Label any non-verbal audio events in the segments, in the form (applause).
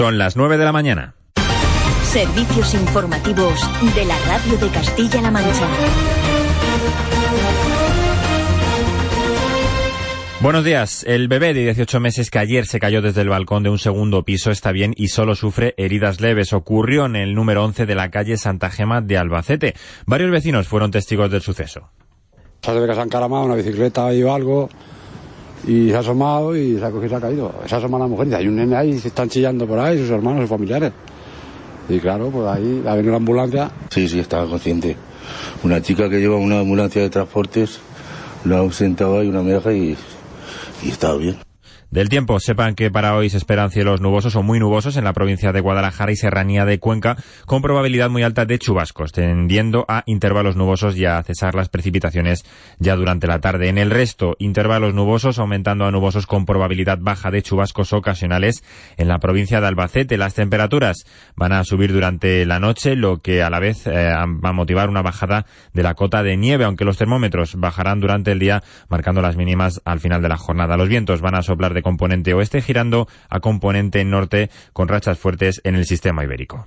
Son las 9 de la mañana. Servicios informativos de la Radio de Castilla-La Mancha. Buenos días. El bebé de 18 meses que ayer se cayó desde el balcón de un segundo piso está bien y solo sufre heridas leves. Ocurrió en el número 11 de la calle Santa Gema de Albacete. Varios vecinos fueron testigos del suceso. Se ve que se ha encaramado una bicicleta o algo y se ha asomado y se ha cogido y se ha caído. Se ha asomado la mujer hay un nene ahí, se están chillando por ahí, sus hermanos, sus familiares. Y claro, pues ahí ha venido la ambulancia. Sí, sí, estaba consciente. Una chica que lleva una ambulancia de transportes lo ha ausentado ahí una meja y y estaba bien. Del tiempo, sepan que para hoy se esperan cielos nubosos o muy nubosos en la provincia de Guadalajara y Serranía de Cuenca, con probabilidad muy alta de chubascos, tendiendo a intervalos nubosos y a cesar las precipitaciones ya durante la tarde. En el resto, intervalos nubosos aumentando a nubosos con probabilidad baja de chubascos ocasionales en la provincia de Albacete. Las temperaturas van a subir durante la noche, lo que a la vez eh, va a motivar una bajada de la cota de nieve, aunque los termómetros bajarán durante el día, marcando las mínimas al final de la jornada. Los vientos van a soplar de componente oeste girando a componente norte con rachas fuertes en el sistema ibérico.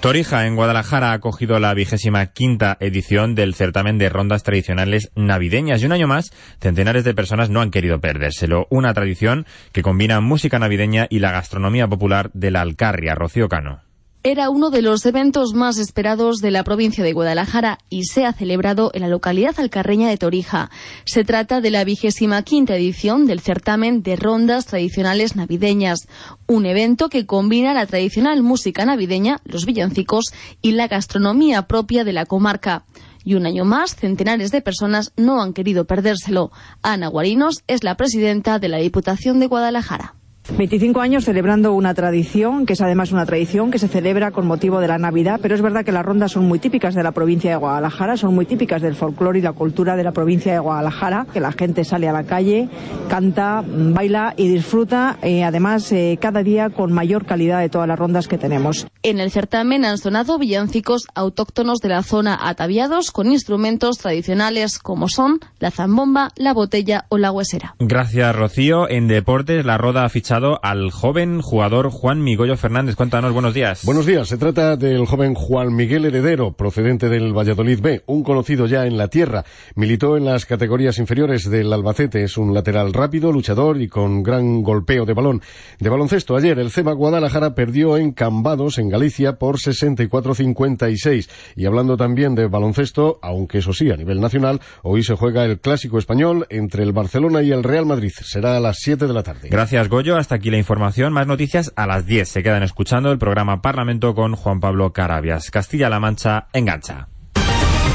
Torija, en Guadalajara, ha acogido la vigésima quinta edición del certamen de rondas tradicionales navideñas y un año más, centenares de personas no han querido perdérselo. Una tradición que combina música navideña y la gastronomía popular de la Alcarria, Rocío Cano era uno de los eventos más esperados de la provincia de Guadalajara y se ha celebrado en la localidad alcarreña de Torija. Se trata de la vigésima quinta edición del certamen de rondas tradicionales navideñas, un evento que combina la tradicional música navideña, los villancicos y la gastronomía propia de la comarca. Y un año más, centenares de personas no han querido perdérselo. Ana Guarinos es la presidenta de la Diputación de Guadalajara. 25 años celebrando una tradición, que es además una tradición que se celebra con motivo de la Navidad, pero es verdad que las rondas son muy típicas de la provincia de Guadalajara, son muy típicas del folclore y la cultura de la provincia de Guadalajara, que la gente sale a la calle, canta, baila y disfruta, eh, además eh, cada día con mayor calidad de todas las rondas que tenemos. En el certamen han sonado villancicos autóctonos de la zona ataviados con instrumentos tradicionales como son la zambomba, la botella o la huesera. Gracias, Rocío. En deportes, la roda ha fichado al joven jugador Juan Migollo Fernández. Cuéntanos, buenos días. Buenos días. Se trata del joven Juan Miguel Heredero, procedente del Valladolid B, un conocido ya en la tierra. Militó en las categorías inferiores del Albacete. Es un lateral rápido, luchador y con gran golpeo de balón. De baloncesto, ayer el CEMA Guadalajara perdió en Cambados, en Galicia, por 64-56. Y hablando también de baloncesto, aunque eso sí, a nivel nacional, hoy se juega el clásico español entre el Barcelona y el Real Madrid. Será a las 7 de la tarde. Gracias, Goyo hasta aquí la información. Más noticias a las 10. Se quedan escuchando el programa Parlamento con Juan Pablo Carabias. Castilla-La Mancha engancha.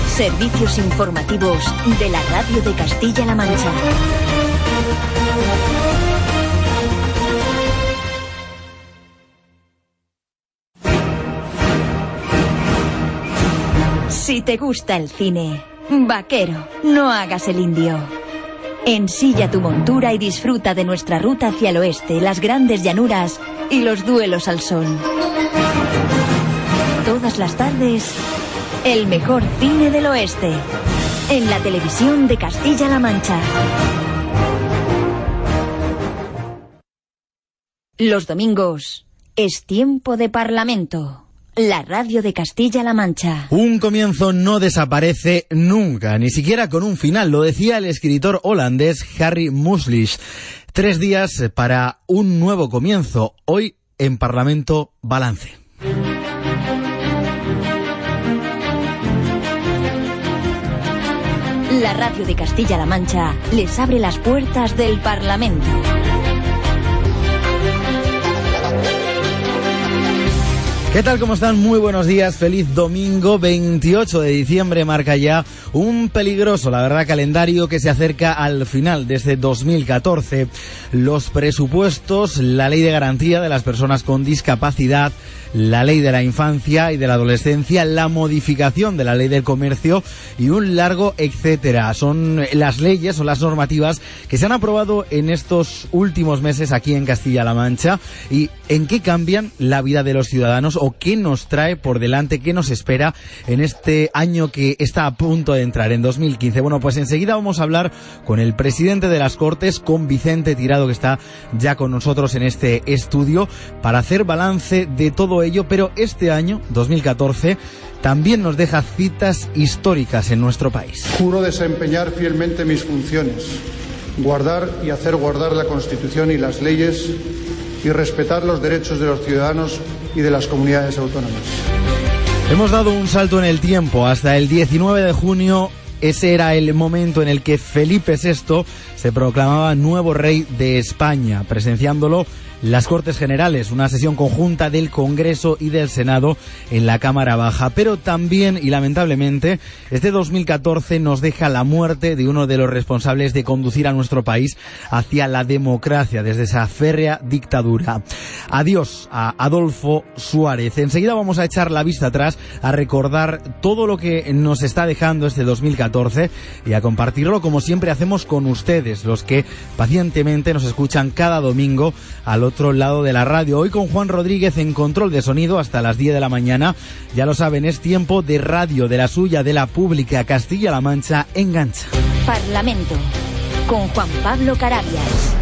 Servicios informativos de la Radio de Castilla-La Mancha. Si te gusta el cine, vaquero, no hagas el indio. Ensilla tu montura y disfruta de nuestra ruta hacia el oeste, las grandes llanuras y los duelos al sol. Todas las tardes, el mejor cine del oeste. En la televisión de Castilla-La Mancha. Los domingos es tiempo de parlamento la radio de Castilla-La Mancha. Un comienzo no desaparece nunca, ni siquiera con un final, lo decía el escritor holandés Harry Muslish. Tres días para un nuevo comienzo, hoy en Parlamento Balance. La radio de Castilla-La Mancha les abre las puertas del Parlamento. ¿Qué tal? ¿Cómo están? Muy buenos días. Feliz domingo 28 de diciembre. Marca ya un peligroso, la verdad, calendario que se acerca al final desde 2014. Los presupuestos, la ley de garantía de las personas con discapacidad, la ley de la infancia y de la adolescencia, la modificación de la ley del comercio y un largo etcétera. Son las leyes o las normativas que se han aprobado en estos últimos meses aquí en Castilla-La Mancha y en qué cambian la vida de los ciudadanos o qué nos trae por delante, qué nos espera en este año que está a punto de entrar, en 2015. Bueno, pues enseguida vamos a hablar con el presidente de las Cortes, con Vicente Tirado, que está ya con nosotros en este estudio, para hacer balance de todo ello, pero este año, 2014, también nos deja citas históricas en nuestro país. Juro desempeñar fielmente mis funciones, guardar y hacer guardar la Constitución y las leyes y respetar los derechos de los ciudadanos y de las comunidades autónomas. Hemos dado un salto en el tiempo hasta el 19 de junio. Ese era el momento en el que Felipe VI se proclamaba nuevo rey de España, presenciándolo las Cortes Generales, una sesión conjunta del Congreso y del Senado en la Cámara Baja. Pero también, y lamentablemente, este 2014 nos deja la muerte de uno de los responsables de conducir a nuestro país hacia la democracia desde esa férrea dictadura. Adiós a Adolfo Suárez. Enseguida vamos a echar la vista atrás, a recordar todo lo que nos está dejando este 2014 y a compartirlo como siempre hacemos con ustedes, los que pacientemente nos escuchan cada domingo al otro lado de la radio. Hoy con Juan Rodríguez en control de sonido hasta las 10 de la mañana. Ya lo saben, es tiempo de radio, de la suya, de la pública Castilla-La Mancha, engancha. Parlamento con Juan Pablo Carabias.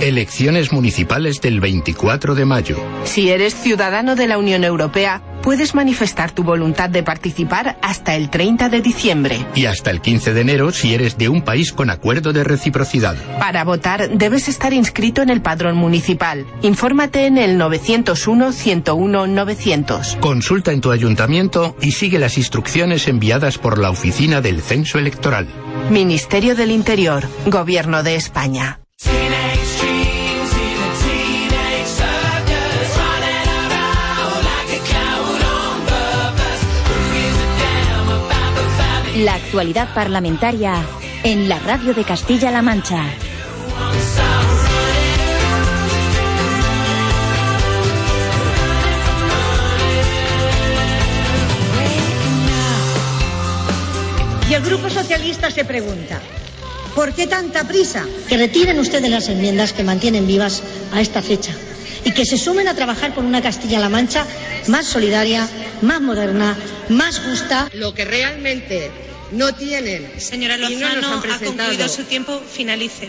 Elecciones municipales del 24 de mayo. Si eres ciudadano de la Unión Europea, puedes manifestar tu voluntad de participar hasta el 30 de diciembre. Y hasta el 15 de enero si eres de un país con acuerdo de reciprocidad. Para votar debes estar inscrito en el padrón municipal. Infórmate en el 901-101-900. Consulta en tu ayuntamiento y sigue las instrucciones enviadas por la Oficina del Censo Electoral. Ministerio del Interior, Gobierno de España. La actualidad parlamentaria en la radio de Castilla-La Mancha. Y el Grupo Socialista se pregunta, ¿por qué tanta prisa? Que retiren ustedes las enmiendas que mantienen vivas a esta fecha y que se sumen a trabajar por una Castilla-La Mancha más solidaria, más moderna, más justa. Lo que realmente no tienen Señora y no Lozano, nos han ha presentado concluido su tiempo. Finalice.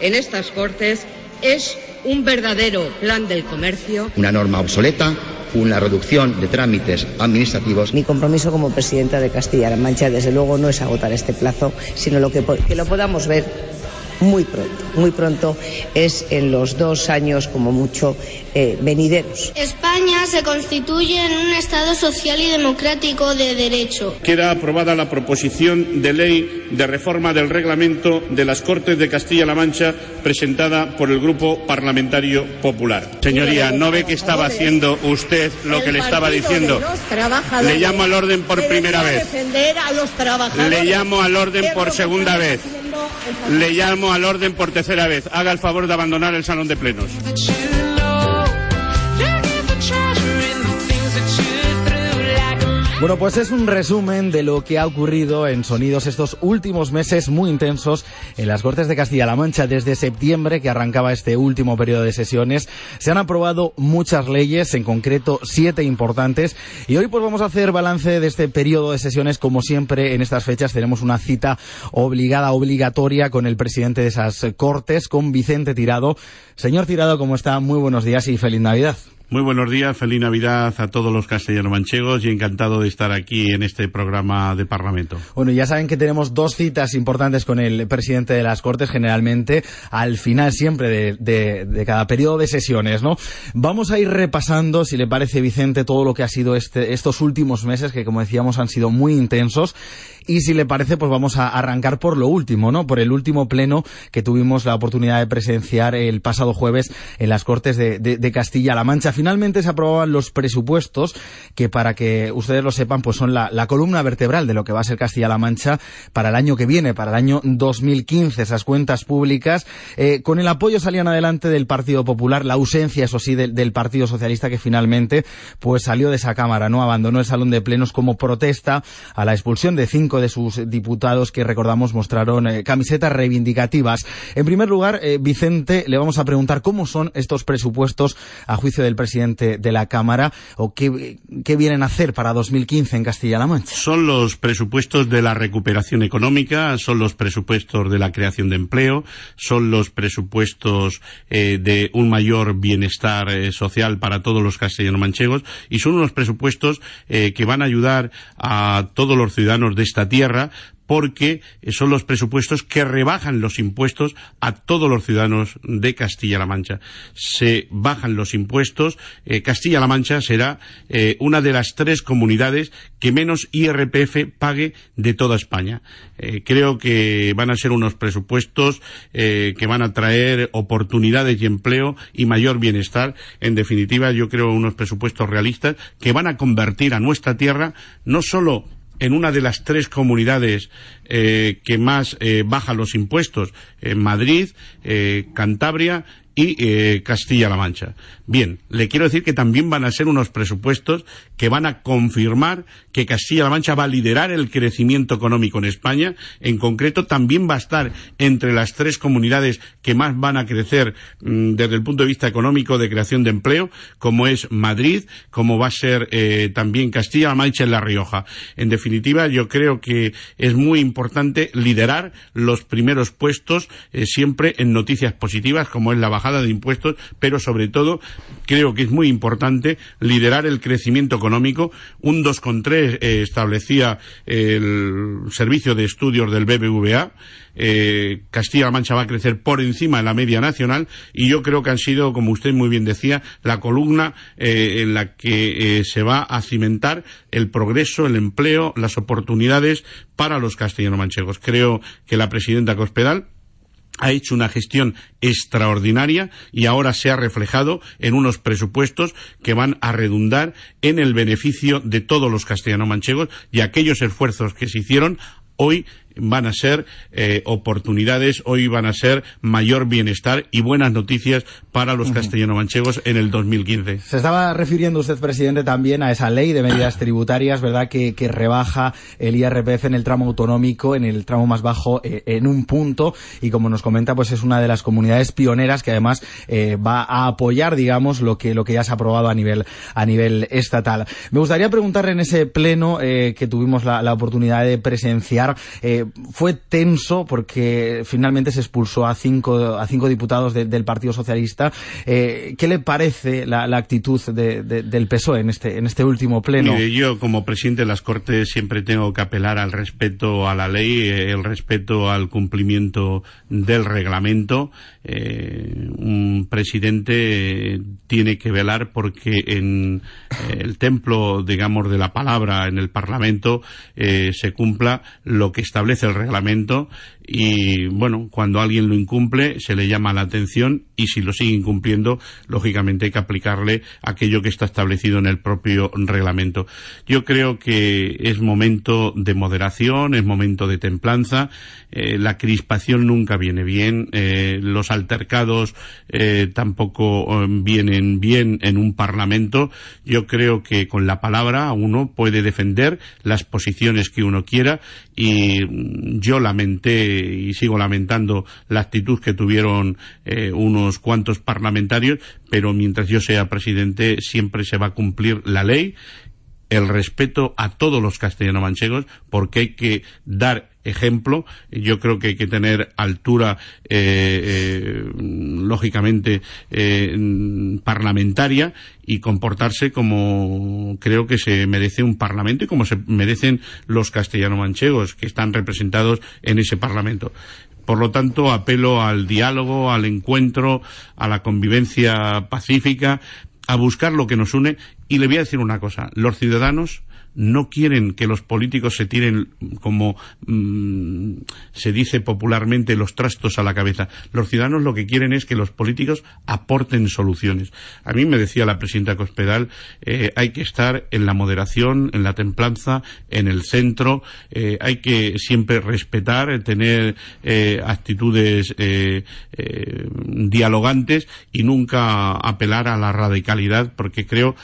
en estas Cortes es un verdadero plan del comercio una norma obsoleta, una reducción de trámites administrativos. Mi compromiso como presidenta de Castilla-La Mancha, desde luego, no es agotar este plazo, sino lo que, que lo podamos ver muy pronto. Muy pronto es en los dos años, como mucho, eh, venideros. España se constituye en un Estado social y democrático de derecho. Queda aprobada la proposición de ley de reforma del reglamento de las Cortes de Castilla-La Mancha presentada por el Grupo Parlamentario Popular. Señoría, ¿no ve que estaba haciendo usted lo que le estaba diciendo? Le llamo al orden por primera vez. Le llamo al orden ¿Qué es por segunda vez. Le llamo al orden por tercera vez. Haga el favor de abandonar el salón de plenos. Bueno, pues es un resumen de lo que ha ocurrido en Sonidos estos últimos meses muy intensos en las Cortes de Castilla-La Mancha desde septiembre que arrancaba este último periodo de sesiones. Se han aprobado muchas leyes, en concreto siete importantes, y hoy pues vamos a hacer balance de este periodo de sesiones. Como siempre en estas fechas tenemos una cita obligada, obligatoria con el presidente de esas Cortes, con Vicente Tirado. Señor Tirado, ¿cómo está? Muy buenos días y feliz Navidad. Muy buenos días, feliz Navidad a todos los castellano-manchegos y encantado de estar aquí en este programa de Parlamento. Bueno, ya saben que tenemos dos citas importantes con el presidente de las Cortes, generalmente al final siempre de, de- de cada periodo de sesiones, ¿no? Vamos a ir repasando, si le parece, Vicente, todo lo que ha sido este, estos últimos meses, que como decíamos han sido muy intensos. Y si le parece, pues vamos a arrancar por lo último, ¿no? Por el último pleno que tuvimos la oportunidad de presenciar el pasado jueves en las Cortes de, Castilla-La Mancha. Finalmente se aprobaban los presupuestos, que para que ustedes lo sepan, pues son la, la columna vertebral de lo que va a ser Castilla-La Mancha para el año que viene, para el año 2015, esas cuentas públicas, eh, con el apoyo salían adelante del Partido Popular, la ausencia, eso sí, del, del Partido Socialista que finalmente pues salió de esa Cámara, ¿no? Abandonó el salón de plenos como protesta a la expulsión de cinco de sus diputados que recordamos mostraron eh, camisetas reivindicativas. En primer lugar, eh, Vicente, le vamos a preguntar cómo son estos presupuestos a juicio del presidente de la Cámara o qué, qué vienen a hacer para 2015 en Castilla-La Mancha. Son los presupuestos de la recuperación económica, son los presupuestos de la creación de empleo, son los presupuestos eh, de un mayor bienestar social para todos los castellano-manchegos y son unos presupuestos que van a ayudar a todos los ciudadanos de esta tierra porque son los presupuestos que rebajan los impuestos a todos los ciudadanos de Castilla-La Mancha. Se bajan los impuestos. Eh, Castilla-La Mancha será eh, una de las tres comunidades que menos IRPF pague de toda España. Eh, creo que van a ser unos presupuestos que van a traer oportunidades y empleo y mayor bienestar. En definitiva, yo creo unos presupuestos realistas que van a convertir a nuestra tierra no solo en una de las tres comunidades eh, que más eh, bajan los impuestos, en Madrid, eh, Cantabria y Castilla-La Mancha. Bien, le quiero decir que también van a ser unos presupuestos que van a confirmar que Castilla-La Mancha va a liderar el crecimiento económico en España. En concreto, también va a estar entre las tres comunidades que más van a crecer mm, desde el punto de vista económico de creación de empleo, como es Madrid, como va a ser eh, también Castilla-La Mancha en La Rioja. En definitiva, yo creo que es muy importante liderar los primeros puestos eh, siempre en noticias positivas, como es la de impuestos, pero sobre todo creo que es muy importante liderar el crecimiento económico. Un 2,3 eh, establecía el servicio de estudios del BBVA. Eh, Castilla-La Mancha va a crecer por encima de la media nacional y yo creo que han sido, como usted muy bien decía, la columna eh, en la que se va a cimentar el progreso, el empleo, las oportunidades para los castellano-manchegos. Creo que la presidenta Cospedal ha hecho una gestión extraordinaria y ahora se ha reflejado en unos presupuestos que van a redundar en el beneficio de todos los castellano-manchegos y aquellos esfuerzos que se hicieron hoy van a ser eh, oportunidades, hoy van a ser mayor bienestar y buenas noticias para los castellano-manchegos en el 2015. Se estaba refiriendo usted, presidente, también a esa ley de medidas (coughs) tributarias, ¿verdad?, que, rebaja el IRPF en el tramo autonómico, en el tramo más bajo, eh, en un punto, y como nos comenta, pues es una de las comunidades pioneras que además eh, va a apoyar, digamos, lo que, lo que ya se ha aprobado a nivel, a nivel estatal. Me gustaría preguntarle en ese pleno que tuvimos la, la, oportunidad de presenciar, fue tenso porque finalmente se expulsó a cinco, a cinco diputados del Partido Socialista. Eh, ¿Qué le parece la, actitud del PSOE en este, en este último pleno? yo, como presidente de las Cortes, siempre tengo que apelar al respeto a la ley, el respeto al cumplimiento del reglamento. Eh, un presidente tiene que velar porque en eh, el templo, digamos, de la palabra en el Parlamento se cumpla lo que establece el reglamento y bueno, cuando alguien lo incumple se le llama la atención y si lo sigue incumpliendo, lógicamente hay que aplicarle aquello que está establecido en el propio reglamento. Yo creo que es momento de moderación, es momento de templanza, eh, la crispación nunca viene bien, eh, los altercados eh, tampoco vienen bien en un parlamento. Yo creo que con la palabra uno puede defender las posiciones que uno quiera y yo lamenté y sigo lamentando la actitud que tuvieron eh, unos cuantos parlamentarios, pero mientras yo sea presidente siempre se va a cumplir la ley, el respeto a todos los castellano-manchegos, porque hay que dar ejemplo. Yo creo que hay que tener altura, eh, eh, lógicamente, parlamentaria y comportarse como creo que se merece un parlamento y como se merecen los castellano-manchegos que están representados en ese parlamento. Por lo tanto, apelo al diálogo, al encuentro, a la convivencia pacífica, a buscar lo que nos une. Y le voy a decir una cosa, los ciudadanos no quieren que los políticos se tiren, como mm, se dice popularmente, los trastos a la cabeza. Los ciudadanos lo que quieren es que los políticos aporten soluciones. A mí me decía la presidenta Cospedal, eh, hay que estar en la moderación, en la templanza, en el centro, eh, hay que siempre respetar, tener eh, actitudes dialogantes y nunca apelar a la radicalidad, porque creo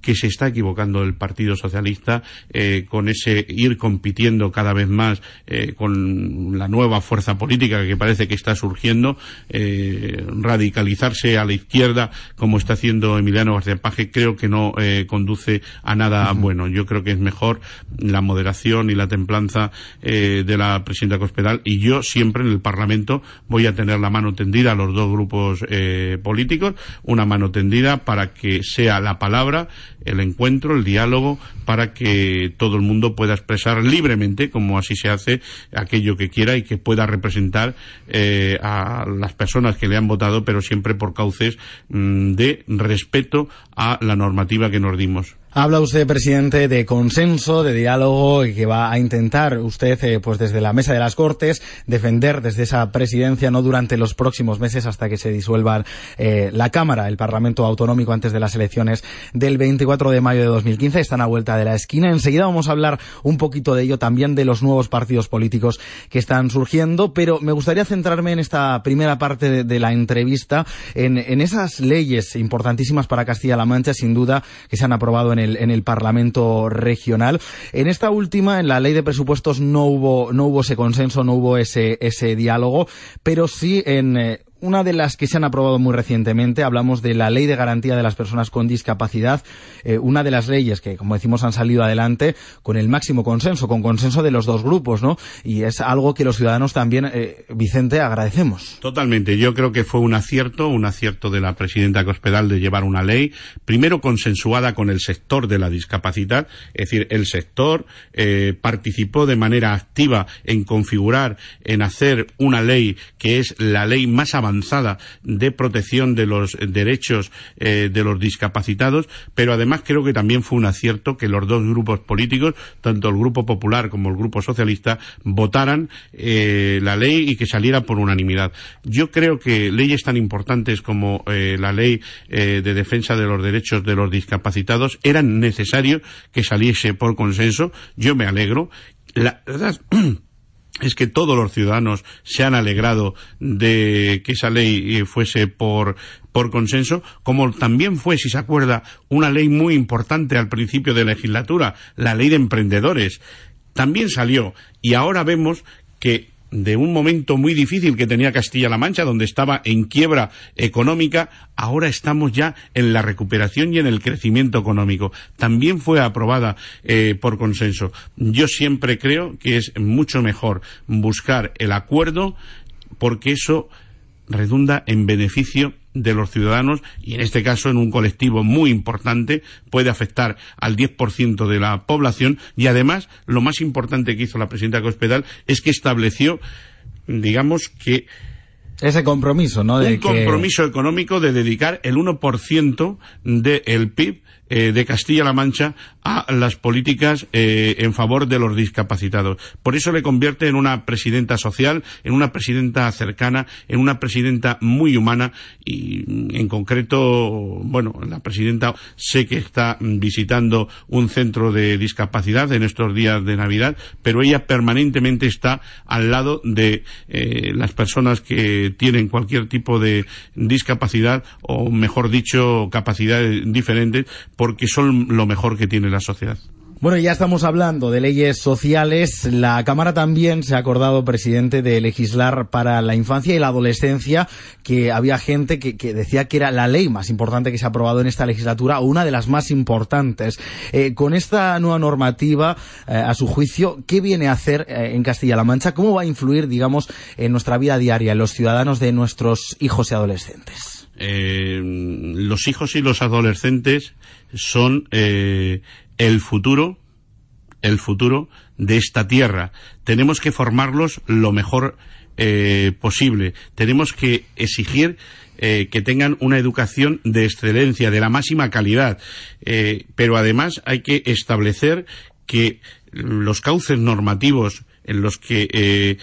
que se está equivocando el Partido Socialista eh, con ese ir compitiendo cada vez más eh, con la nueva fuerza política que parece que está surgiendo, eh, radicalizarse a la izquierda como está haciendo Emiliano García Paje, creo que no conduce a nada bueno. Yo creo que es mejor la moderación y la templanza de la presidenta Cospedal y yo siempre en el Parlamento voy a tener la mano tendida a los dos grupos políticos, una mano tendida para que sea la palabra el encuentro, el diálogo, para que todo el mundo pueda expresar libremente, como así se hace, aquello que quiera y que pueda representar eh, a las personas que le han votado, pero siempre por cauces mm, de respeto a la normativa que nos dimos. Habla usted, presidente, de consenso, de diálogo y que va a intentar usted, eh, pues desde la mesa de las Cortes, defender desde esa presidencia, no durante los próximos meses hasta que se disuelva eh, la Cámara, el Parlamento Autonómico antes de las elecciones del 24 de mayo de 2015. Están a vuelta de la esquina. Enseguida vamos a hablar un poquito de ello, también de los nuevos partidos políticos que están surgiendo, pero me gustaría centrarme en esta primera parte de, la entrevista, en, en esas leyes importantísimas para Castilla-La Mancha, sin duda, que se han aprobado en en el Parlamento regional. En esta última, en la ley de presupuestos, no hubo, no hubo ese consenso, no hubo ese, ese diálogo, pero sí en eh, una de las que se han aprobado muy recientemente, hablamos de la Ley de Garantía de las Personas con Discapacidad, eh, una de las leyes que, como decimos, han salido adelante con el máximo consenso, con consenso de los dos grupos, ¿no? Y es algo que los ciudadanos también, eh, Vicente, agradecemos. Totalmente. Yo creo que fue un acierto, un acierto de la presidenta Cospedal de llevar una ley, primero consensuada con el sector de la discapacidad, es decir, el sector eh, participó de manera activa en configurar, en hacer una ley que es la ley más avanzada avanzada de protección de los derechos eh, de los discapacitados, pero además creo que también fue un acierto que los dos grupos políticos, tanto el Grupo Popular como el Grupo Socialista, votaran eh, la ley y que saliera por unanimidad. Yo creo que leyes tan importantes como eh, la ley de defensa de los derechos de los discapacitados eran necesario que saliese por consenso. Yo me alegro. La verdad (clears throat) es que todos los ciudadanos se han alegrado de que esa ley eh, fuese por, por consenso, como también fue, si se acuerda, una ley muy importante al principio de legislatura, la ley de emprendedores. También salió y ahora vemos que de un momento muy difícil que tenía Castilla-La Mancha, donde estaba en quiebra económica, ahora estamos ya en la recuperación y en el crecimiento económico. También fue aprobada eh, por consenso. Yo siempre creo que es mucho mejor buscar el acuerdo porque eso redunda en beneficio de los ciudadanos y en este caso en un colectivo muy importante puede afectar al 10% de la población y además lo más importante que hizo la presidenta Cospedal es que estableció digamos que ese compromiso, ¿no? un compromiso económico de dedicar el 1% del PIB eh, de Castilla-La Mancha a las políticas eh, en favor de los discapacitados. Por eso le convierte en una presidenta social, en una presidenta cercana, en una presidenta muy humana y en concreto, bueno, la presidenta sé que está visitando un centro de discapacidad en estos días de Navidad, pero ella permanentemente está al lado de eh, las personas que tienen cualquier tipo de discapacidad o, mejor dicho, capacidades diferentes porque son lo mejor que tiene la sociedad. Bueno, ya estamos hablando de leyes sociales. La Cámara también se ha acordado, presidente, de legislar para la infancia y la adolescencia, que había gente que, decía que era la ley más importante que se ha aprobado en esta legislatura, o una de las más importantes. Eh, con esta nueva normativa, eh, a su juicio, ¿qué viene a hacer eh, en Castilla-La Mancha? ¿Cómo va a influir, digamos, en nuestra vida diaria, en los ciudadanos de nuestros hijos y adolescentes? Los hijos y los adolescentes son eh, el futuro, el futuro de esta tierra. Tenemos que formarlos lo mejor eh, posible. Tenemos que exigir eh, que tengan una educación de excelencia, de la máxima calidad. pero además hay que establecer que los cauces normativos en los que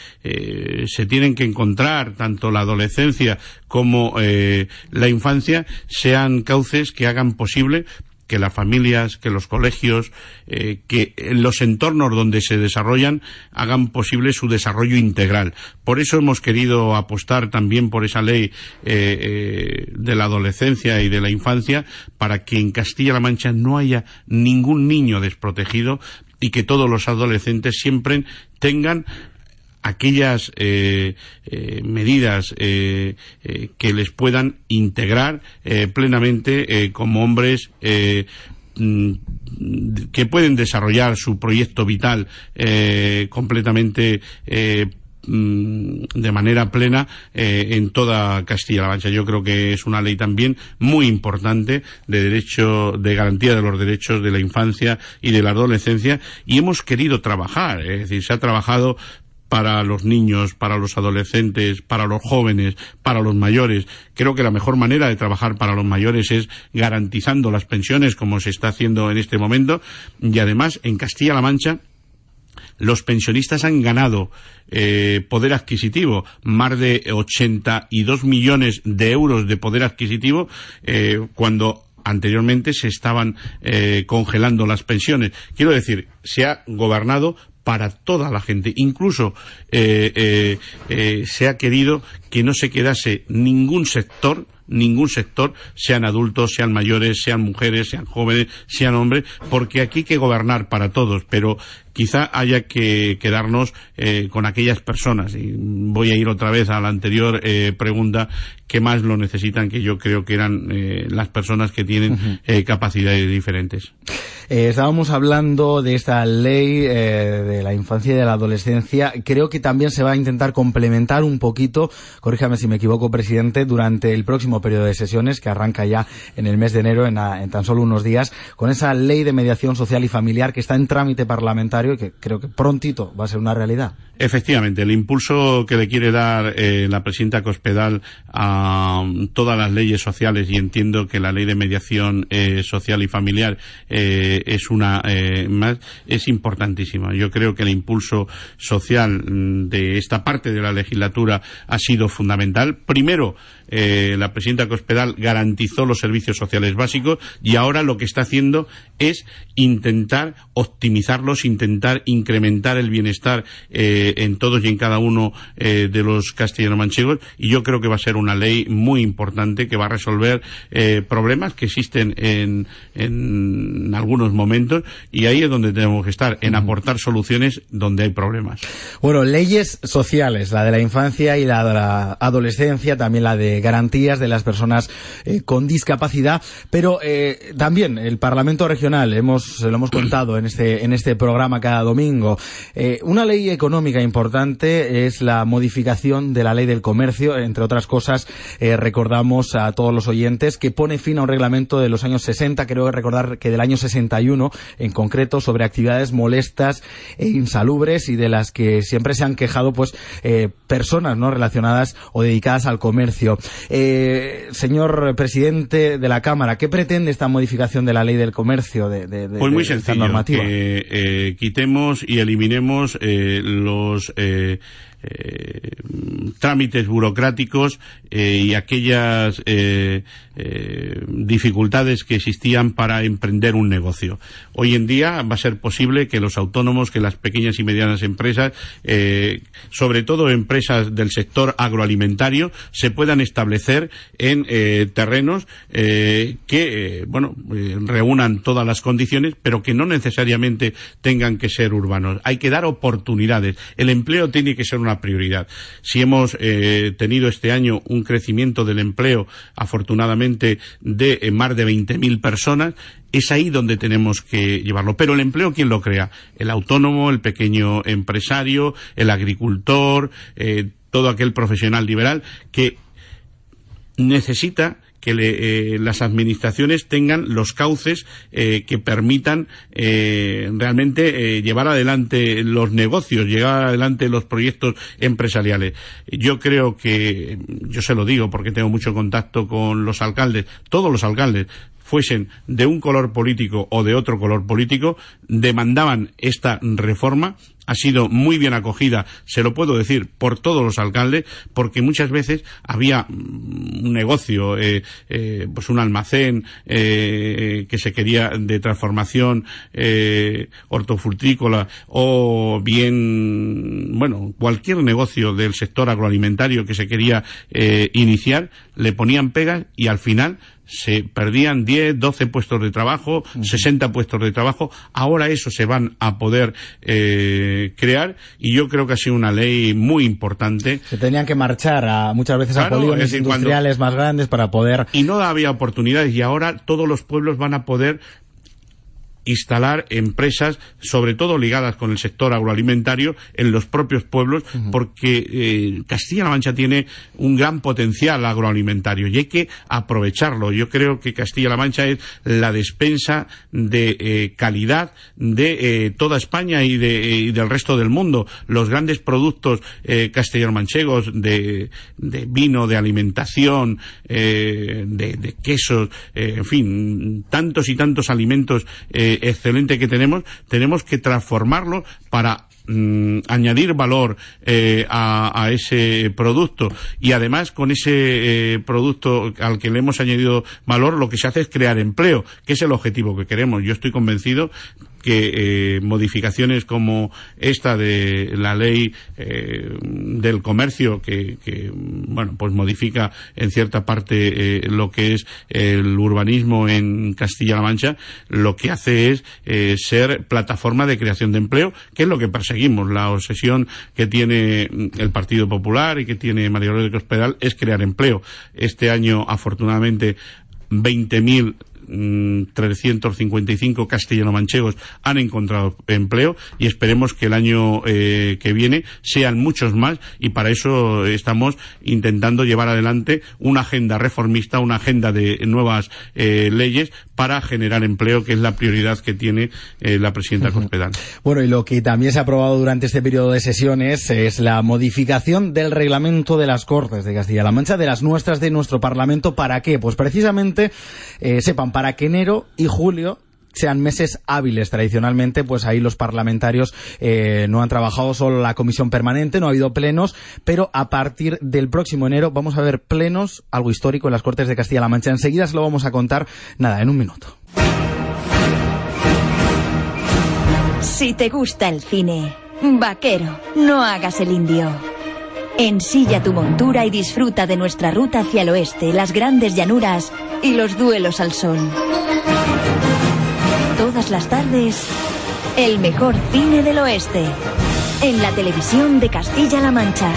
se tienen que encontrar tanto la adolescencia como la infancia sean cauces que hagan posible que las familias, que los colegios, eh, que los entornos donde se desarrollan hagan posible su desarrollo integral. Por eso hemos querido apostar también por esa ley eh, de la adolescencia y de la infancia para que en Castilla-La Mancha no haya ningún niño desprotegido y que todos los adolescentes siempre tengan aquellas eh, eh, medidas eh, que les puedan integrar plenamente como hombres mm, que pueden desarrollar su proyecto vital completamente mm, de manera plena en toda Castilla-La Mancha. Yo creo que es una ley también muy importante de derecho, de garantía de los derechos de la infancia y de la adolescencia y hemos querido trabajar, es decir, se ha trabajado para los niños, para los adolescentes, para los jóvenes, para los mayores. Creo que la mejor manera de trabajar para los mayores es garantizando las pensiones como se está haciendo en este momento y además en Castilla-La Mancha los pensionistas han ganado eh, poder adquisitivo, más de 82 millones de euros de poder adquisitivo, eh, cuando anteriormente se estaban eh, congelando las pensiones. Quiero decir, se ha gobernado para toda la gente. Incluso eh, eh, eh, se ha querido que no se quedase ningún sector ningún sector, sean adultos, sean mayores, sean mujeres, sean jóvenes, sean hombres, porque aquí hay que gobernar para todos, pero quizá haya que quedarnos con aquellas personas. Y voy a ir otra vez a la anterior pregunta, que más lo necesitan, que yo creo que eran las personas que tienen capacidades diferentes. Eh, estábamos hablando de esta ley eh, de la infancia y de la adolescencia. Creo que también se va a intentar complementar un poquito, corríjame si me equivoco, presidente, durante el próximo periodo de sesiones que arranca ya en el mes de enero, en, tan solo unos días, con esa ley de mediación social y familiar que está en trámite parlamentario y que creo que prontito va a ser una realidad. Efectivamente, el impulso que le quiere dar eh, la presidenta Cospedal a um, todas las leyes sociales y entiendo que la ley de mediación eh, social y familiar eh, es una más es importantísima. Yo creo que el impulso social mm, de esta parte de la legislatura ha sido fundamental. Primero, la presidenta Cospedal garantizó los servicios sociales básicos y ahora lo que está haciendo es intentar optimizarlos, intentar incrementar el bienestar en todos y en cada uno eh, de los castellano-manchegos. Y yo creo que va a ser una ley muy importante que va a resolver eh, problemas que existen en, en, algunos momentos. Y ahí es donde tenemos que estar, en aportar soluciones donde hay problemas. Bueno, leyes sociales, la de la infancia y la de la adolescencia, también la de garantías de las personas eh, con discapacidad, pero también el Parlamento Regional, hemos, lo hemos contado en este, en este programa cada domingo, una ley económica importante es la modificación de la ley del comercio. Entre otras cosas, eh, recordamos a todos los oyentes que pone fin a un reglamento de los años 60, creo recordar que del año 61 en concreto, sobre actividades molestas e insalubres y de las que siempre se han quejado pues eh, personas no relacionadas o dedicadas al comercio. Eh, señor presidente de la Cámara, ¿qué pretende esta modificación de la ley del comercio de, de, pues muy sencillo, normativa? Que quitemos y eliminemos los eh, eh, trámites burocráticos eh, y aquellas dificultades que existían para emprender un negocio. Hoy en día va a ser posible que los autónomos, que las pequeñas y medianas empresas, sobre todo empresas del sector agroalimentario, se puedan establecer en terrenos que, bueno, reúnan todas las condiciones, pero que no necesariamente tengan que ser urbanos. Hay que dar oportunidades. El empleo tiene que ser una prioridad. Si hemos eh, tenido este año un crecimiento del empleo, afortunadamente, de eh, más de 20.000 personas, es ahí donde tenemos que llevarlo. Pero el empleo, ¿quién lo crea? El autónomo, el pequeño empresario, el agricultor, eh, todo aquel profesional liberal que necesita que eh, las administraciones tengan los cauces eh, que permitan eh, realmente llevar adelante los negocios, llevar adelante los proyectos empresariales. Yo creo que, yo se lo digo porque tengo mucho contacto con los alcaldes, todos los alcaldes, fuesen de un color político o de otro color político, demandaban esta reforma ha sido muy bien acogida, se lo puedo decir, por todos los alcaldes, porque muchas veces había mm, un negocio, eh, eh, pues un almacén eh, que se quería de transformación hortofrutícola o bien, bueno, cualquier negocio del sector agroalimentario que se quería iniciar, le ponían pegas y al final se perdían 10, 12 puestos de trabajo, 60 puestos de trabajo. Ahora eso se van a poder eh, crear y yo creo que ha sido una ley muy importante. Se tenían que marchar a, muchas veces a polígonos industriales más grandes para poder. Y no había oportunidades y ahora todos los pueblos van a poder instalar empresas, sobre todo ligadas con el sector agroalimentario, en los propios pueblos, porque eh, Castilla-La Mancha tiene un gran potencial agroalimentario y hay que aprovecharlo. Yo creo que Castilla-La Mancha es la despensa de eh, calidad de eh, toda España y, de, del resto del mundo. Los grandes productos castellano-manchegos de, vino, de alimentación, de, de, quesos, en fin, tantos y tantos alimentos excelente que tenemos, tenemos que transformarlo para mm, añadir valor eh, a, ese producto. Y además con ese eh, producto al que le hemos añadido valor lo que se hace es crear empleo que es el objetivo que queremos. Yo estoy convencido que eh, modificaciones como esta de la ley eh, del comercio que, bueno pues modifica en cierta parte eh, lo que es el urbanismo en Castilla-La Mancha lo que hace es ser plataforma de creación de empleo que es lo que perseguimos. La obsesión que tiene el Partido Popular y que tiene María López Hospital es crear empleo. Este año afortunadamente 20.000 355 mm, castellano-manchegos han encontrado empleo y esperemos que el año eh, que viene sean muchos más y para eso estamos intentando llevar adelante una agenda reformista, una agenda de nuevas eh, leyes para generar empleo, que es la prioridad que tiene eh, la presidenta Cospedal. Bueno, y lo que también se ha aprobado durante este periodo de sesiones es la modificación del reglamento de las Cortes de Castilla-La Mancha, de las nuestras de nuestro Parlamento. ¿Para qué? Pues precisamente, sepan, para que enero y julio sean meses hábiles. Tradicionalmente, pues ahí los parlamentarios eh, no han trabajado solo la comisión permanente, no ha habido plenos, pero a partir del próximo enero vamos a ver plenos, algo histórico en las Cortes de Castilla-La Mancha. Enseguida se lo vamos a contar, nada, en un minuto. Si te gusta el cine, vaquero, no hagas el indio. Ensilla tu montura y disfruta de nuestra ruta hacia el oeste, las grandes llanuras y los duelos al sol todas las tardes el mejor cine del oeste en la televisión de Castilla-La Mancha.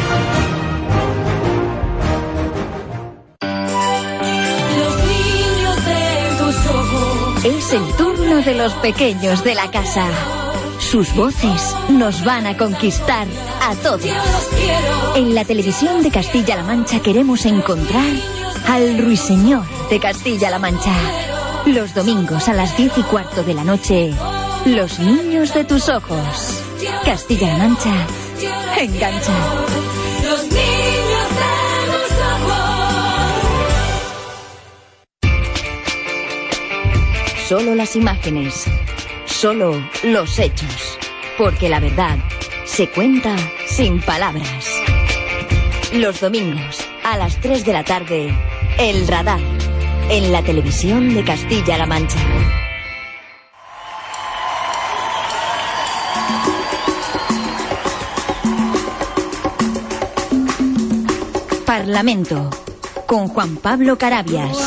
Es el turno de los pequeños de la casa. Sus voces nos van a conquistar a todos. En la televisión de Castilla-La Mancha queremos encontrar al ruiseñor de Castilla-La Mancha. Los domingos a las diez y cuarto de la noche, Los niños de tus ojos. Castilla-La Mancha, engancha. Los niños de tus ojos. Solo las imágenes, solo los hechos. Porque la verdad se cuenta sin palabras. Los domingos a las 3 de la tarde, El Radar en la televisión de Castilla-La Mancha. Parlamento con Juan Pablo Carabias.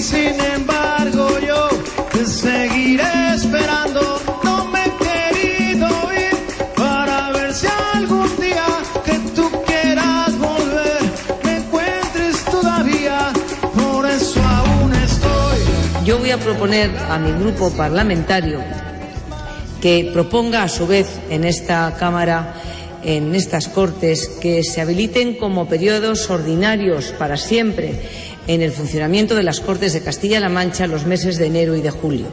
Y sin embargo yo te seguiré esperando. Yo voy a proponer a mi grupo parlamentario que proponga a su vez en esta Cámara, en estas Cortes, que se habiliten como periodos ordinarios para siempre en el funcionamiento de las Cortes de Castilla-La Mancha los meses de enero y de julio.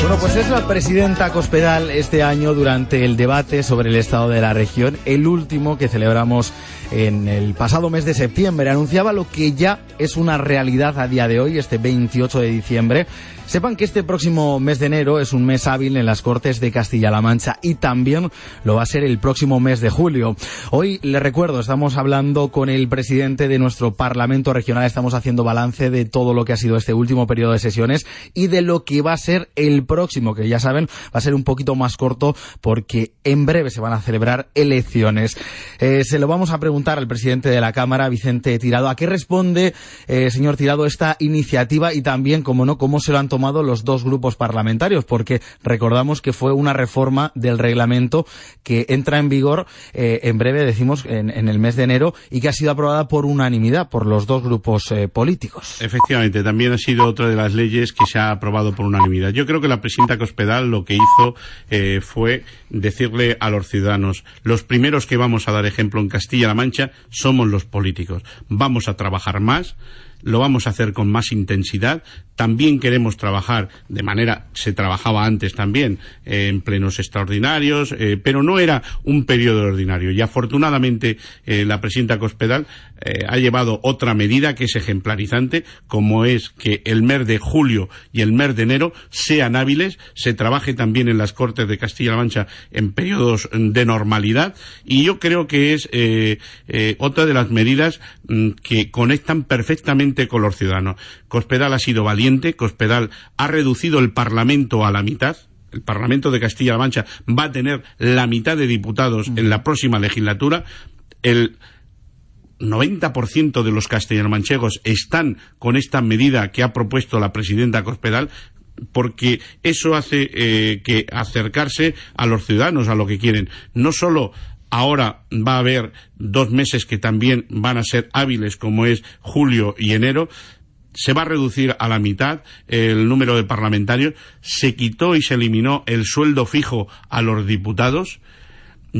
Bueno, pues es la presidenta Cospedal este año durante el debate sobre el estado de la región, el último que celebramos en el pasado mes de septiembre. Anunciaba lo que ya es una realidad a día de hoy, este 28 de diciembre. Sepan que este próximo mes de enero es un mes hábil en las Cortes de Castilla-La Mancha y también lo va a ser el próximo mes de julio. Hoy, les recuerdo, estamos hablando con el presidente de nuestro Parlamento Regional, estamos haciendo balance de todo lo que ha sido este último periodo de sesiones y de lo que va a ser el próximo, que ya saben, va a ser un poquito más corto porque en breve se van a celebrar elecciones. Eh, se lo vamos a preguntar al presidente de la Cámara, Vicente Tirado, a qué responde, eh, señor Tirado, esta iniciativa y también, como no, cómo se lo han tomado los dos grupos parlamentarios, porque recordamos que fue una reforma del reglamento que entra en vigor eh, en breve, decimos, en, el mes de enero y que ha sido aprobada por unanimidad por los dos grupos eh, políticos. Efectivamente, también ha sido otra de las leyes que se ha aprobado por unanimidad. Yo creo que la presidenta Cospedal lo que hizo eh, fue decirle a los ciudadanos, los primeros que vamos a dar ejemplo en Castilla-La Mancha somos los políticos. Vamos a trabajar más, lo vamos a hacer con más intensidad. También queremos trabajar de manera, se trabajaba antes también, eh, en plenos extraordinarios, eh, pero no era un periodo ordinario. Y afortunadamente eh, la presidenta Cospedal ha llevado otra medida que es ejemplarizante, como es que el mes de julio y el mes de enero sean hábiles, se trabaje también en las Cortes de Castilla-La Mancha en periodos de normalidad. Y yo creo que es otra de las medidas que conectan perfectamente con los ciudadanos. Cospedal ha sido valiente, Cospedal ha reducido el Parlamento a la mitad, el Parlamento de Castilla-La Mancha va a tener la mitad de diputados en la próxima legislatura. El 90% de los castellano-manchegos están con esta medida que ha propuesto la presidenta Cospedal porque eso hace eh, que acercarse a los ciudadanos a lo que quieren, no solo Ahora va a haber dos meses que también van a ser hábiles, como es julio y enero. Se va a reducir a la mitad el número de parlamentarios. Se quitó y se eliminó el sueldo fijo a los diputados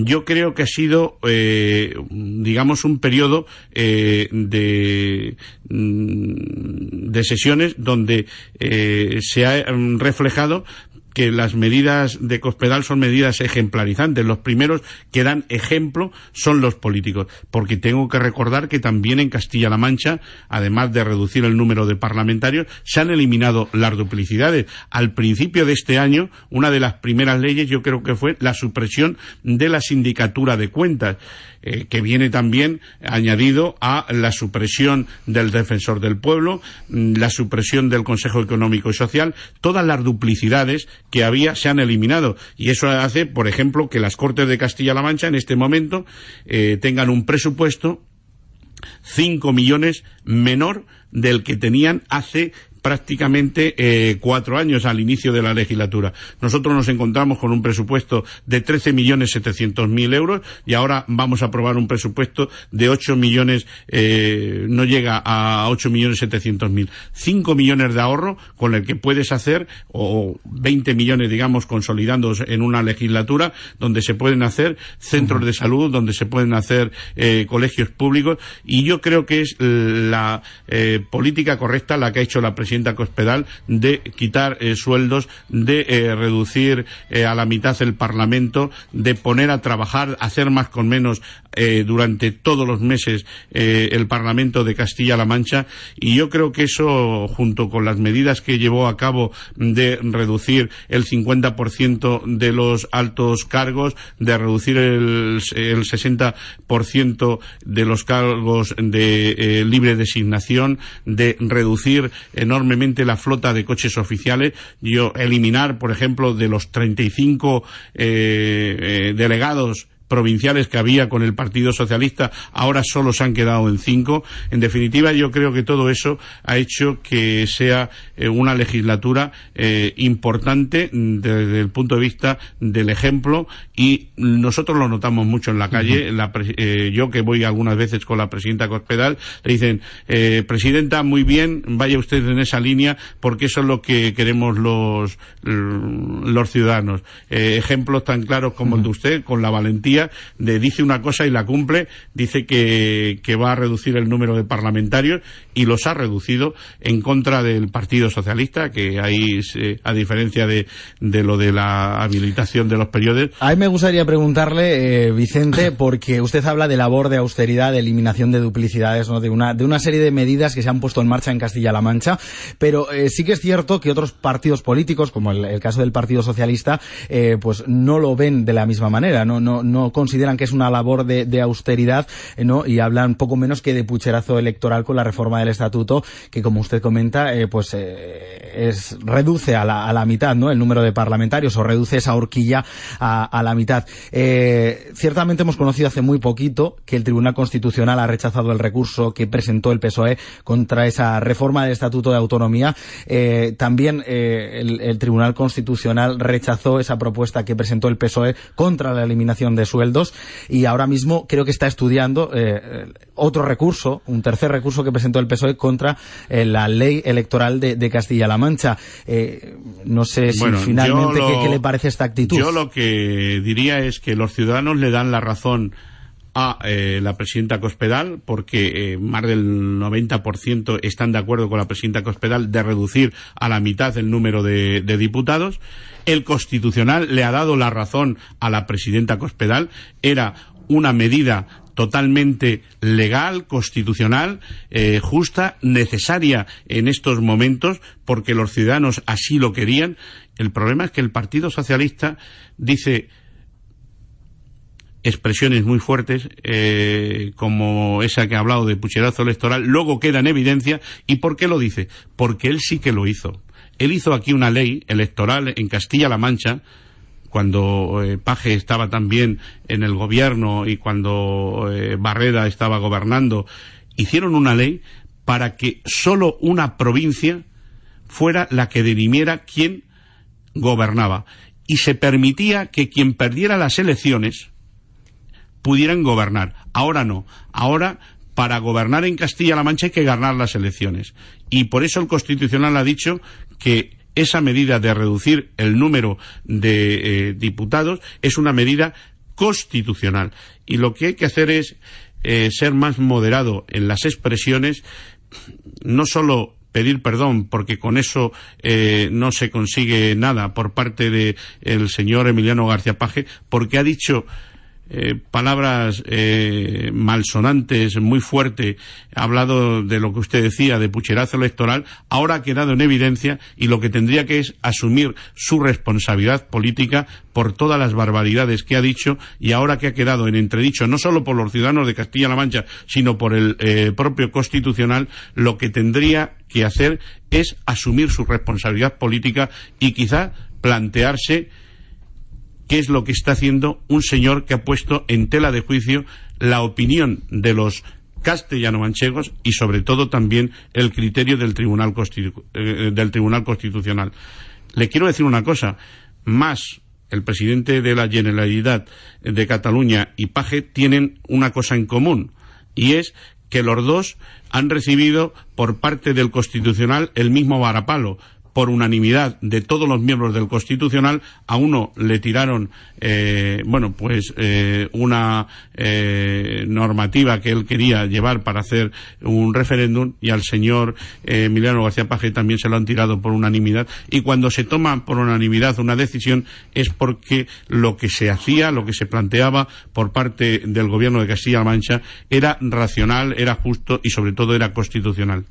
yo creo que ha sido, eh, digamos, un periodo eh, de, mm, de, sesiones donde eh, se ha mm, reflejado que las medidas de Cospedal son medidas ejemplarizantes. Los primeros que dan ejemplo son los políticos, porque tengo que recordar que también en Castilla-La Mancha, además de reducir el número de parlamentarios, se han eliminado las duplicidades. Al principio de este año, una de las primeras leyes yo creo que fue la supresión de la sindicatura de cuentas. Eh, que viene también añadido a la supresión del defensor del pueblo, mm, la supresión del Consejo Económico y Social, todas las duplicidades que había se han eliminado. Y eso hace, por ejemplo, que las Cortes de Castilla-La Mancha en este momento eh, tengan un presupuesto cinco millones menor del que tenían hace prácticamente eh, cuatro años al inicio de la legislatura. Nosotros nos encontramos con un presupuesto de 13 millones 700 mil euros y ahora vamos a aprobar un presupuesto de 8 millones, eh, no llega a 8 millones 700 mil. 5 millones de ahorro con el que puedes hacer, o 20 millones, digamos, consolidándose en una legislatura donde se pueden hacer centros de salud, donde se pueden hacer eh, colegios públicos y yo creo que es la política correcta la que ha hecho la presidencia De quitar eh, sueldos, de eh, reducir eh, a la mitad el Parlamento, de poner a trabajar, hacer más con menos durante todos los meses el Parlamento de Castilla-La Mancha y yo creo que eso, junto con las medidas que llevó a cabo de reducir el 50% de los altos cargos, de reducir el, el 60% de los cargos de libre designación, de reducir enormemente enormemente la flota de coches oficiales, yo eliminar, por ejemplo, de los 35 eh, eh, delegados provinciales que había con el Partido Socialista, ahora solo se han quedado en cinco. En definitiva, yo creo que todo eso ha hecho que sea eh, una legislatura eh, importante desde el punto de vista del ejemplo y nosotros lo notamos mucho en la calle. Eh, yo que voy algunas veces con la presidenta Cospedal, le dicen, presidenta, muy bien, vaya usted en esa línea porque eso es lo que queremos los, los ciudadanos. ejemplos tan claros como el de usted, con la valentía de dice una cosa y la cumple, dice que, que va a reducir el número de parlamentarios y los ha reducido en contra del Partido Socialista, que ahí, a diferencia de, de lo de la habilitación de los periodos. A mí me gustaría preguntarle, eh, Vicente, (coughs) porque usted habla de labor de austeridad, de eliminación de duplicidades, ¿no? de, una, de una serie de medidas que se han puesto en marcha en Castilla-La Mancha, pero eh, sí que es cierto que otros partidos políticos, como el, caso del Partido Socialista, eh, pues no lo ven de la misma manera, no, no, no consideran que es una labor de, austeridad ¿no? y hablan poco menos que de pucherazo electoral con la reforma del estatuto, que como usted comenta, pues es, reduce a la, mitad ¿no? el número de parlamentarios o reduce esa horquilla a, la mitad. ciertamente hemos conocido hace muy poquito que el Tribunal Constitucional ha rechazado el recurso que presentó el PSOE contra esa reforma del Estatuto de Autonomía. Eh, también eh, el, Tribunal Constitucional rechazó esa propuesta que presentó el PSOE contra la eliminación de sueldos y ahora mismo creo que está estudiando eh, otro recurso, un tercer recurso que presentó el PSOE contra la ley electoral de, Castilla-La Mancha. no sé si finalmente ¿qué, le parece esta actitud. Yo lo que diría es que los ciudadanos le dan la razón a eh, la presidenta Cospedal, porque eh, más del 90% están de acuerdo con la presidenta Cospedal de reducir a la mitad el número de, diputados. El Constitucional le ha dado la razón a la presidenta Cospedal. Era una medida totalmente legal, constitucional, eh, justa, necesaria en estos momentos, porque los ciudadanos así lo querían. El problema es que el Partido Socialista dice expresiones muy fuertes, eh, como esa que ha hablado de pucherazo electoral, luego queda en evidencia. ¿Y por qué lo dice? Porque él sí que lo hizo. Él hizo aquí una ley electoral en Castilla-La Mancha, cuando eh, Paje estaba también en el gobierno y cuando eh, Barreda estaba gobernando, hicieron una ley para que solo una provincia fuera la que dirimiera quién gobernaba. Y se permitía que quien perdiera las elecciones, pudieran gobernar. Ahora no. Ahora, para gobernar en Castilla-La Mancha hay que ganar las elecciones. Y por eso el Constitucional ha dicho que esa medida de reducir el número de eh, diputados es una medida constitucional. Y lo que hay que hacer es eh, ser más moderado en las expresiones, no solo pedir perdón, porque con eso eh, no se consigue nada por parte del señor Emiliano García Paje, porque ha dicho eh, palabras eh, malsonantes, muy fuerte, ha hablado de lo que usted decía, de pucherazo electoral, ahora ha quedado en evidencia y lo que tendría que es asumir su responsabilidad política por todas las barbaridades que ha dicho y ahora que ha quedado en entredicho no solo por los ciudadanos de Castilla-La Mancha, sino por el eh, propio Constitucional, lo que tendría que hacer es asumir su responsabilidad política y quizá plantearse qué es lo que está haciendo un señor que ha puesto en tela de juicio la opinión de los castellano-manchegos y sobre todo también el criterio del Tribunal, eh, Constitucional. Le quiero decir una cosa, más el presidente de la Generalidad de Cataluña y Paje tienen una cosa en común y es que los dos han recibido por parte del Constitucional el mismo varapalo, por unanimidad de todos los miembros del Constitucional, a uno le tiraron, eh, bueno, pues eh, una eh, normativa que él quería llevar para hacer un referéndum y al señor Emiliano García Paje también se lo han tirado por unanimidad. Y cuando se toma por unanimidad una decisión es porque lo que se hacía, lo que se planteaba por parte del gobierno de Castilla-La Mancha era racional, era justo y sobre todo era constitucional.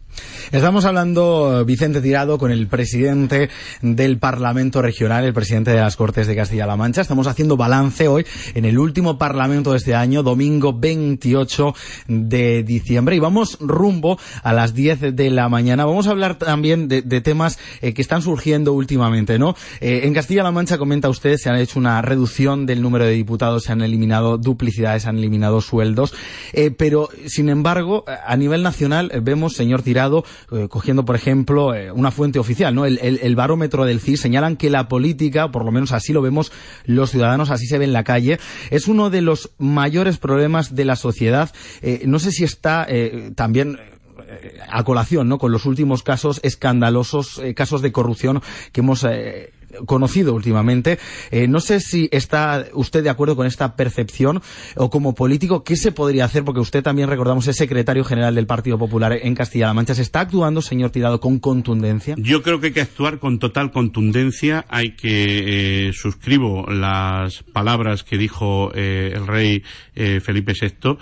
Estamos hablando, Vicente Tirado, con el presidente presidente del Parlamento Regional, el presidente de las Cortes de Castilla-La Mancha. Estamos haciendo balance hoy en el último Parlamento de este año, domingo 28 de diciembre. Y vamos rumbo a las 10 de la mañana. Vamos a hablar también de, temas eh, que están surgiendo últimamente, ¿no? Eh, en Castilla-La Mancha, comenta usted, se ha hecho una reducción del número de diputados, se han eliminado duplicidades, se han eliminado sueldos. Eh, pero, sin embargo, a nivel nacional vemos, señor Tirado, cogiendo, por ejemplo, una fuente oficial, ¿no? El, barómetro del CIS señalan que la política, por lo menos así lo vemos los ciudadanos, así se ve en la calle, es uno de los mayores problemas de la sociedad. Eh, no sé si está eh, también eh, a colación, ¿no? Con los últimos casos escandalosos, casos de corrupción que hemos conocido últimamente. Eh, no sé si está usted de acuerdo con esta percepción o como político, ¿qué se podría hacer? Porque usted también, recordamos, es secretario general del Partido Popular en Castilla-La Mancha. ¿Se está actuando, señor Tirado, con contundencia? Yo creo que hay que actuar con total contundencia. Hay que, eh, suscribo las palabras que dijo eh, el rey eh, Felipe VI.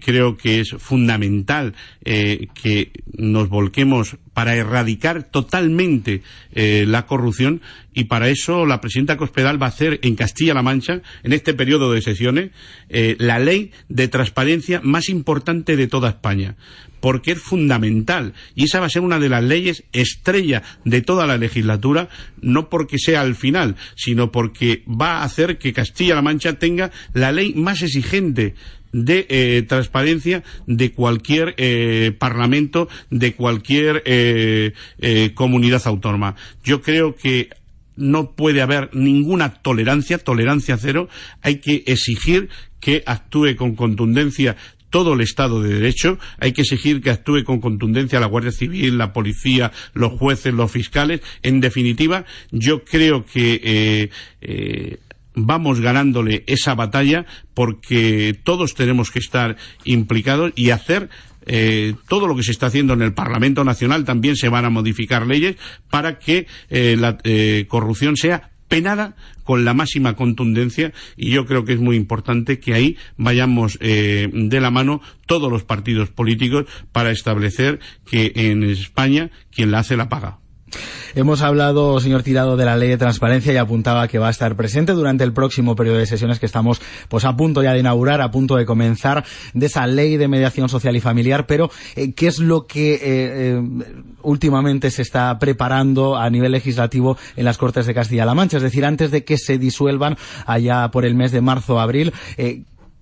creo que es fundamental que nos volquemos para erradicar totalmente la corrupción y para eso la presidenta Cospedal va a hacer en Castilla-La Mancha, en este periodo de sesiones, eh, la ley de transparencia más importante de toda España porque es fundamental y esa va a ser una de las leyes estrella de toda la legislatura, no porque sea al final, sino porque va a hacer que Castilla-La Mancha tenga la ley más exigente de eh, transparencia de cualquier eh, parlamento, de cualquier comunidad autónoma. Yo creo que no puede haber ninguna tolerancia, tolerancia cero, hay que exigir que actúe con contundencia todo el Estado de Derecho, hay que exigir que actúe con contundencia la Guardia Civil, la policía, los jueces, los fiscales. En definitiva, yo creo que eh, eh, vamos ganándole esa batalla porque todos tenemos que estar implicados y hacer eh, todo lo que se está haciendo en el Parlamento Nacional también se van a modificar leyes para que eh, la eh, corrupción sea penada con la máxima contundencia y yo creo que es muy importante que ahí vayamos de la mano todos los partidos políticos para establecer que en España quien la hace la paga. Hemos hablado, señor Tirado, de la ley de transparencia y apuntaba que va a estar presente durante el próximo periodo de sesiones que estamos pues a punto ya de inaugurar, a punto de comenzar, de esa ley de mediación social y familiar, pero eh, ¿qué es lo que eh, eh, últimamente se está preparando a nivel legislativo en las Cortes de Castilla-La Mancha? Es decir, antes de que se disuelvan allá por el mes de marzo o abril,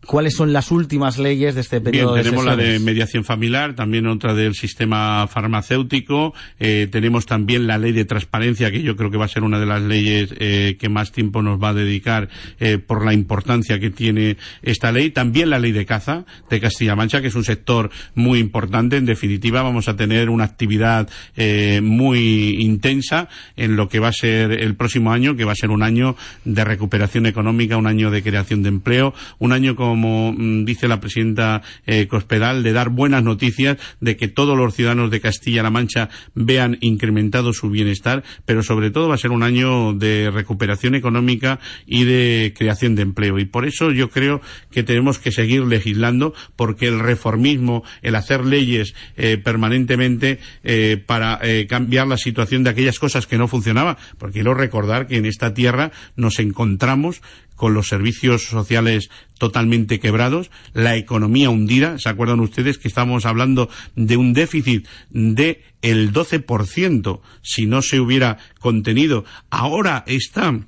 ¿Cuáles son las últimas leyes de este periodo Bien, tenemos la de mediación familiar, también otra del sistema farmacéutico, eh, tenemos también la ley de transparencia, que yo creo que va a ser una de las leyes eh, que más tiempo nos va a dedicar eh, por la importancia que tiene esta ley, también la ley de caza de Castilla-Mancha, que es un sector muy importante. En definitiva, vamos a tener una actividad muy intensa en lo que va a ser el próximo año, que va a ser un año de recuperación económica, un año de creación de empleo, un año con como mm, dice la presidenta eh, Cospedal, de dar buenas noticias, de que todos los ciudadanos de Castilla-La Mancha vean incrementado su bienestar, pero sobre todo va a ser un año de recuperación económica y de creación de empleo. Y por eso yo creo que tenemos que seguir legislando, porque el reformismo, el hacer leyes eh, permanentemente eh, para cambiar la situación de aquellas cosas que no funcionaban, porque quiero recordar que en esta tierra nos encontramos con los servicios sociales totalmente quebrados, la economía hundida. ¿Se acuerdan ustedes que estamos hablando de un déficit de el 12% si no se hubiera contenido? Ahora está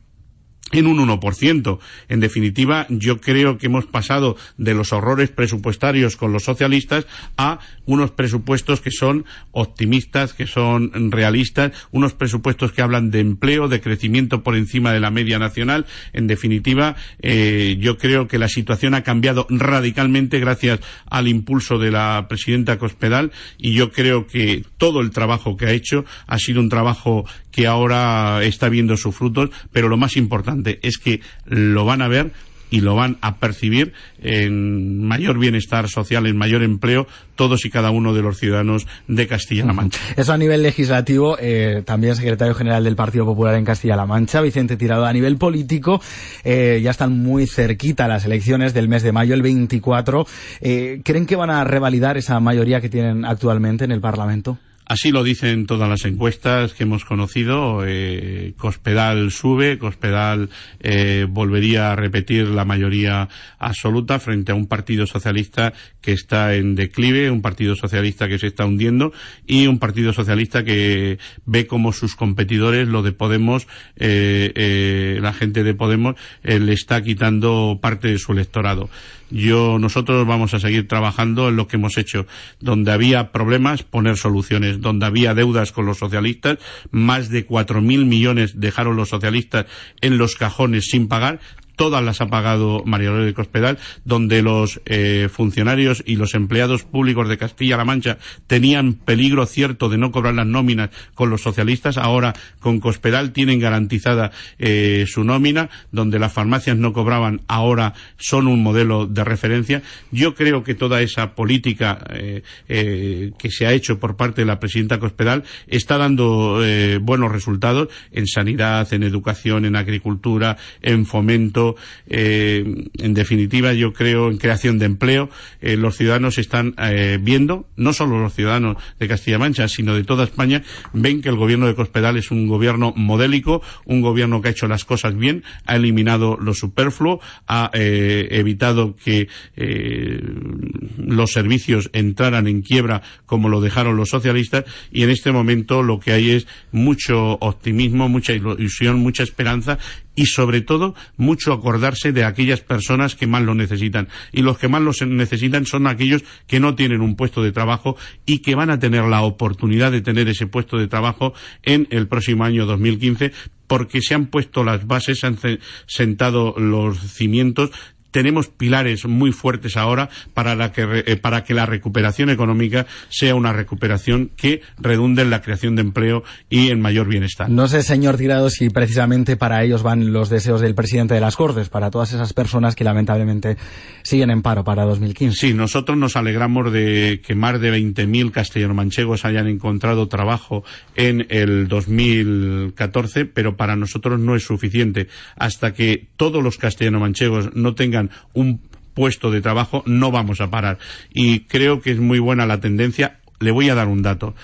en un 1%. En definitiva, yo creo que hemos pasado de los horrores presupuestarios con los socialistas a unos presupuestos que son optimistas, que son realistas, unos presupuestos que hablan de empleo, de crecimiento por encima de la media nacional. En definitiva, eh, yo creo que la situación ha cambiado radicalmente gracias al impulso de la presidenta Cospedal y yo creo que todo el trabajo que ha hecho ha sido un trabajo que ahora está viendo sus frutos, pero lo más importante es que lo van a ver y lo van a percibir en mayor bienestar social, en mayor empleo, todos y cada uno de los ciudadanos de Castilla-La Mancha. Eso a nivel legislativo, eh, también secretario general del Partido Popular en Castilla-La Mancha, Vicente Tirado. A nivel político, eh, ya están muy cerquita las elecciones del mes de mayo, el 24. Eh, ¿Creen que van a revalidar esa mayoría que tienen actualmente en el Parlamento? Así lo dicen todas las encuestas que hemos conocido. Eh, Cospedal sube, Cospedal eh, volvería a repetir la mayoría absoluta frente a un partido socialista que está en declive, un partido socialista que se está hundiendo y un partido socialista que ve como sus competidores, lo de Podemos, eh, la gente de Podemos, le está quitando parte de su electorado. Yo, nosotros vamos a seguir trabajando en lo que hemos hecho. Donde había problemas, poner soluciones. Donde había deudas con los socialistas, más de cuatro mil millones dejaron los socialistas en los cajones sin pagar todas las ha pagado María de Cospedal, donde los eh, funcionarios y los empleados públicos de Castilla-La Mancha tenían peligro cierto de no cobrar las nóminas con los socialistas, ahora con Cospedal tienen garantizada eh, su nómina, donde las farmacias no cobraban, ahora son un modelo de referencia. Yo creo que toda esa política eh, que se ha hecho por parte de la presidenta Cospedal está dando buenos resultados en sanidad, en educación, en agricultura, en fomento, eh, en definitiva, yo creo en creación de empleo. Eh, los ciudadanos están eh, viendo, no solo los ciudadanos de Castilla-La Mancha, sino de toda España, ven que el gobierno de Cospedal es un gobierno modélico, un gobierno que ha hecho las cosas bien, ha eliminado lo superfluo, ha evitado que los servicios entraran en quiebra como lo dejaron los socialistas y en este momento lo que hay es mucho optimismo, mucha ilusión, mucha esperanza y sobre todo mucho acordarse de aquellas personas que más lo necesitan. Y los que más lo necesitan son aquellos que no tienen un puesto de trabajo y que van a tener la oportunidad de tener ese puesto de trabajo en el próximo año 2015 porque se han puesto las bases, se han sentado los cimientos tenemos pilares muy fuertes ahora para, que, eh, para que la recuperación económica sea una recuperación que redunde en la creación de empleo y en mayor bienestar. No sé, señor Tirado, si precisamente para ellos van los deseos del presidente de las Cortes, para todas esas personas que lamentablemente siguen en paro para 2015. Sí, nosotros nos alegramos de que más de 20.000 castellano-manchegos hayan encontrado trabajo en el 2014, pero para nosotros no es suficiente. Hasta que todos los castellano-manchegos no tengan un puesto de trabajo, no vamos a parar. Y creo que es muy buena la tendencia. Le voy a dar un dato.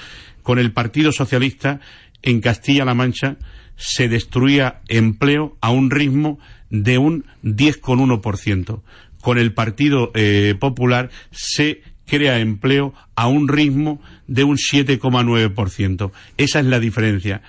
Con el Partido Socialista, en Castilla-La Mancha, se destruía empleo a un ritmo de un 10,1%. Con el Partido eh, Popular se crea empleo a un ritmo de un 7,9%. Esa es la diferencia.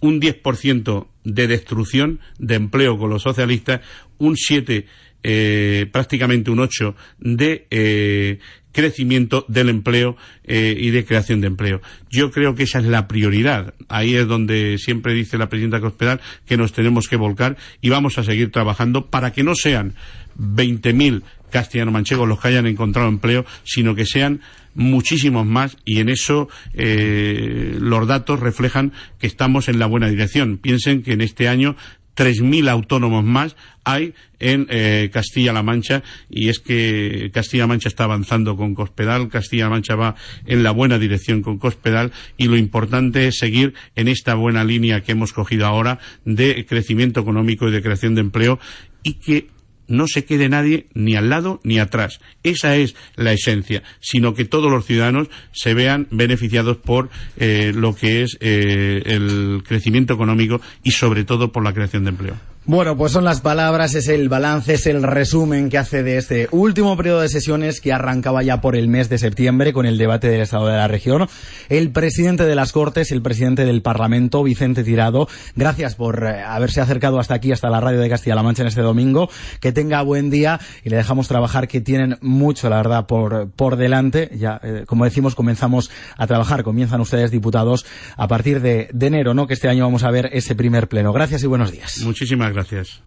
Un 10% de destrucción de empleo con los socialistas, un 7% eh, prácticamente un 8 de eh, crecimiento del empleo eh, y de creación de empleo. Yo creo que esa es la prioridad. Ahí es donde siempre dice la presidenta Cospedal que nos tenemos que volcar y vamos a seguir trabajando para que no sean 20.000 castellano-manchegos los que hayan encontrado empleo, sino que sean muchísimos más y en eso los datos reflejan que estamos en la buena dirección. Piensen que en este año 3.000 autónomos más hay en eh, Castilla-La Mancha y es que Castilla-La Mancha está avanzando con Cospedal, Castilla-La Mancha va en la buena dirección con Cospedal y lo importante es seguir en esta buena línea que hemos cogido ahora de crecimiento económico y de creación de empleo y que no se quede nadie ni al lado ni atrás. Esa es la esencia, sino que todos los ciudadanos se vean beneficiados por eh, lo que es eh, el crecimiento económico y sobre todo por la creación de empleo. Bueno, pues son las palabras, es el balance, es el resumen que hace de este último periodo de sesiones que arrancaba ya por el mes de septiembre con el debate del Estado de la región. El presidente de las Cortes, el presidente del Parlamento, Vicente Tirado, gracias por eh, haberse acercado hasta aquí, hasta la radio de Castilla-La Mancha en este domingo. Que tenga buen día y le dejamos trabajar, que tienen mucho, la verdad, por, por delante. Ya, eh, como decimos, comenzamos a trabajar, comienzan ustedes diputados a partir de, de enero, ¿no? Que este año vamos a ver ese primer pleno. Gracias y buenos días. Muchísimas gracias.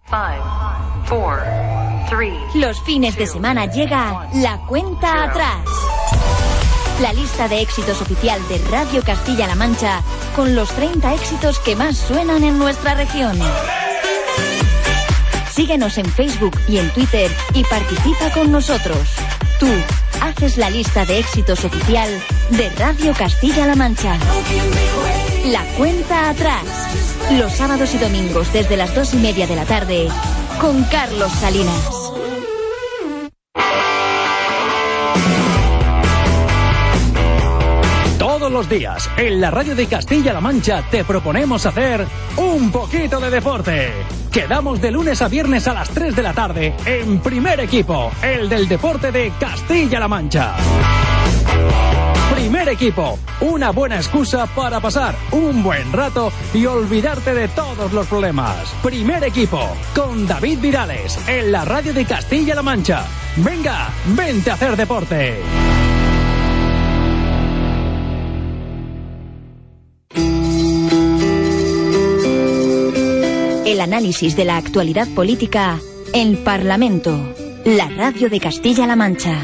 Los fines de semana llega la cuenta atrás. La lista de éxitos oficial de Radio Castilla-La Mancha con los 30 éxitos que más suenan en nuestra región. Síguenos en Facebook y en Twitter y participa con nosotros. Tú haces la lista de éxitos oficial de Radio Castilla-La Mancha. La cuenta atrás. Los sábados y domingos desde las dos y media de la tarde con Carlos Salinas. Todos los días en la radio de Castilla-La Mancha te proponemos hacer un poquito de deporte. Quedamos de lunes a viernes a las 3 de la tarde en primer equipo, el del deporte de Castilla-La Mancha. Primer equipo, una buena excusa para pasar un buen rato y olvidarte de todos los problemas. Primer equipo, con David Virales, en la radio de Castilla-La Mancha. Venga, vente a hacer deporte. El análisis de la actualidad política El Parlamento, la radio de Castilla-La Mancha.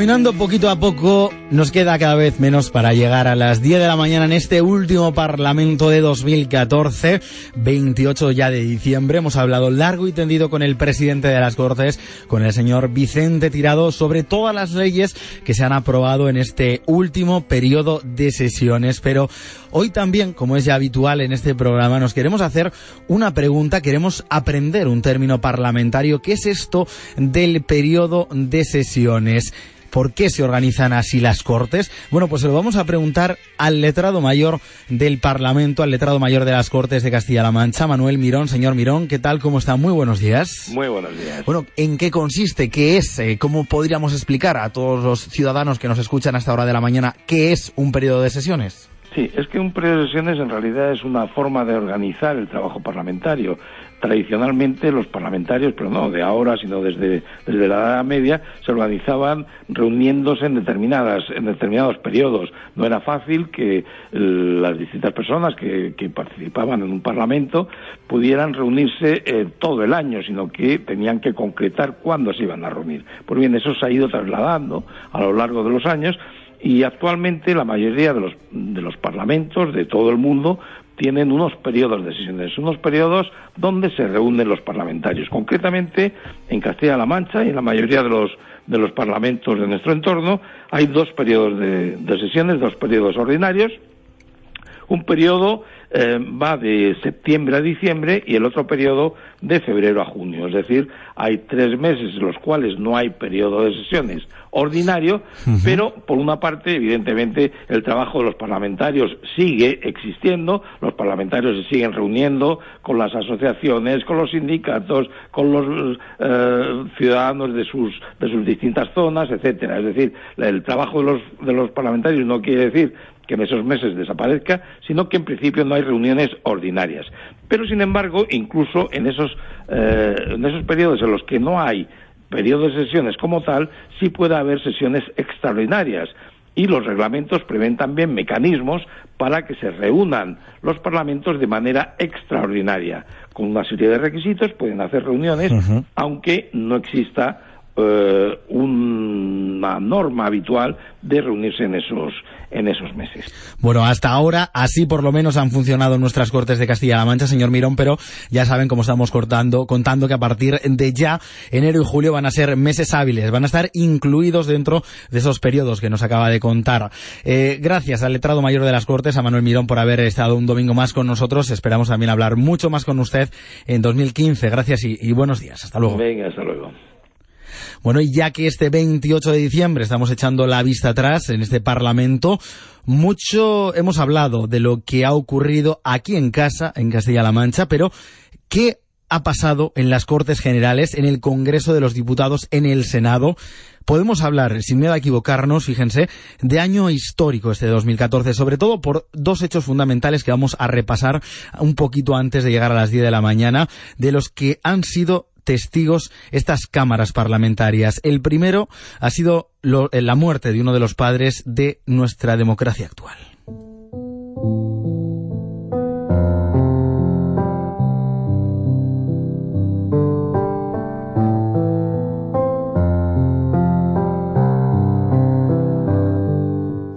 Caminando poquito a poco, nos queda cada vez menos para llegar a las 10 de la mañana en este último Parlamento de 2014, 28 ya de diciembre. Hemos hablado largo y tendido con el presidente de las Cortes, con el señor Vicente Tirado, sobre todas las leyes que se han aprobado en este último periodo de sesiones. Pero hoy también, como es ya habitual en este programa, nos queremos hacer una pregunta, queremos aprender un término parlamentario. ¿Qué es esto del periodo de sesiones? ¿Por qué se organizan así las Cortes? Bueno, pues se lo vamos a preguntar al letrado mayor del Parlamento, al letrado mayor de las Cortes de Castilla-La Mancha, Manuel Mirón. Señor Mirón, ¿qué tal? ¿Cómo está? Muy buenos días. Muy buenos días. Bueno, ¿en qué consiste? ¿Qué es? Eh, ¿Cómo podríamos explicar a todos los ciudadanos que nos escuchan a esta hora de la mañana qué es un periodo de sesiones? Sí, es que un periodo de sesiones en realidad es una forma de organizar el trabajo parlamentario. Tradicionalmente los parlamentarios, pero no de ahora, sino desde, la Edad Media, se organizaban reuniéndose en determinadas, en determinados periodos. No era fácil que las distintas personas que, que participaban en un parlamento pudieran reunirse eh, todo el año, sino que tenían que concretar cuándo se iban a reunir. Pues bien, eso se ha ido trasladando a lo largo de los años y actualmente la mayoría de los, de los parlamentos de todo el mundo tienen unos periodos de sesiones, unos periodos donde se reúnen los parlamentarios. Concretamente, en Castilla-La Mancha y en la mayoría de los, de los parlamentos de nuestro entorno hay dos periodos de, de sesiones, dos periodos ordinarios. Un periodo eh, va de septiembre a diciembre y el otro periodo de febrero a junio. Es decir, hay tres meses en los cuales no hay periodo de sesiones ordinario, pero por una parte, evidentemente, el trabajo de los parlamentarios sigue existiendo, los parlamentarios se siguen reuniendo con las asociaciones, con los sindicatos, con los eh, ciudadanos de sus, de sus distintas zonas, etcétera. Es decir, el trabajo de los, de los parlamentarios no quiere decir que en esos meses desaparezca, sino que en principio no hay reuniones ordinarias. Pero, sin embargo, incluso en esos, eh, en esos periodos en los que no hay periodo de sesiones como tal, sí puede haber sesiones extraordinarias. Y los reglamentos prevén también mecanismos para que se reúnan los parlamentos de manera extraordinaria. Con una serie de requisitos pueden hacer reuniones, aunque no exista eh, una norma habitual de reunirse en esos en esos meses. Bueno, hasta ahora así por lo menos han funcionado nuestras Cortes de Castilla-La Mancha, señor Mirón, pero ya saben cómo estamos cortando, contando que a partir de ya, enero y julio van a ser meses hábiles, van a estar incluidos dentro de esos periodos que nos acaba de contar. Eh, gracias al letrado mayor de las Cortes, a Manuel Mirón, por haber estado un domingo más con nosotros. Esperamos también hablar mucho más con usted en 2015. Gracias y, y buenos días. Hasta luego. Venga, hasta luego. Bueno, y ya que este 28 de diciembre estamos echando la vista atrás en este Parlamento, mucho hemos hablado de lo que ha ocurrido aquí en casa, en Castilla-La Mancha, pero ¿qué ha pasado en las Cortes Generales, en el Congreso de los Diputados, en el Senado? Podemos hablar, sin miedo a equivocarnos, fíjense, de año histórico este de 2014, sobre todo por dos hechos fundamentales que vamos a repasar un poquito antes de llegar a las 10 de la mañana, de los que han sido testigos estas cámaras parlamentarias. El primero ha sido lo, la muerte de uno de los padres de nuestra democracia actual.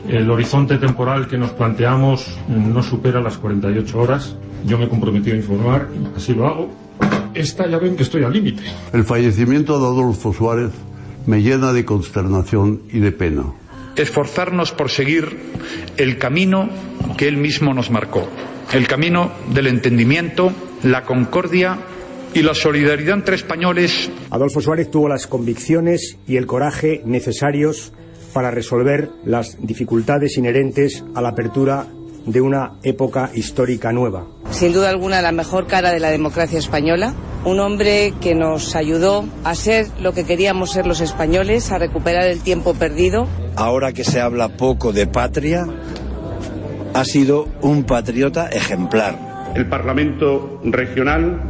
El horizonte temporal que nos planteamos no supera las 48 horas. Yo me he comprometido a informar, así lo hago. Esta ya ven que estoy al límite. El fallecimiento de Adolfo Suárez me llena de consternación y de pena. Esforzarnos por seguir el camino que él mismo nos marcó. El camino del entendimiento, la concordia y la solidaridad entre españoles. Adolfo Suárez tuvo las convicciones y el coraje necesarios para resolver las dificultades inherentes a la apertura de una época histórica nueva. Sin duda alguna la mejor cara de la democracia española, un hombre que nos ayudó a ser lo que queríamos ser los españoles, a recuperar el tiempo perdido. Ahora que se habla poco de patria, ha sido un patriota ejemplar. El Parlamento regional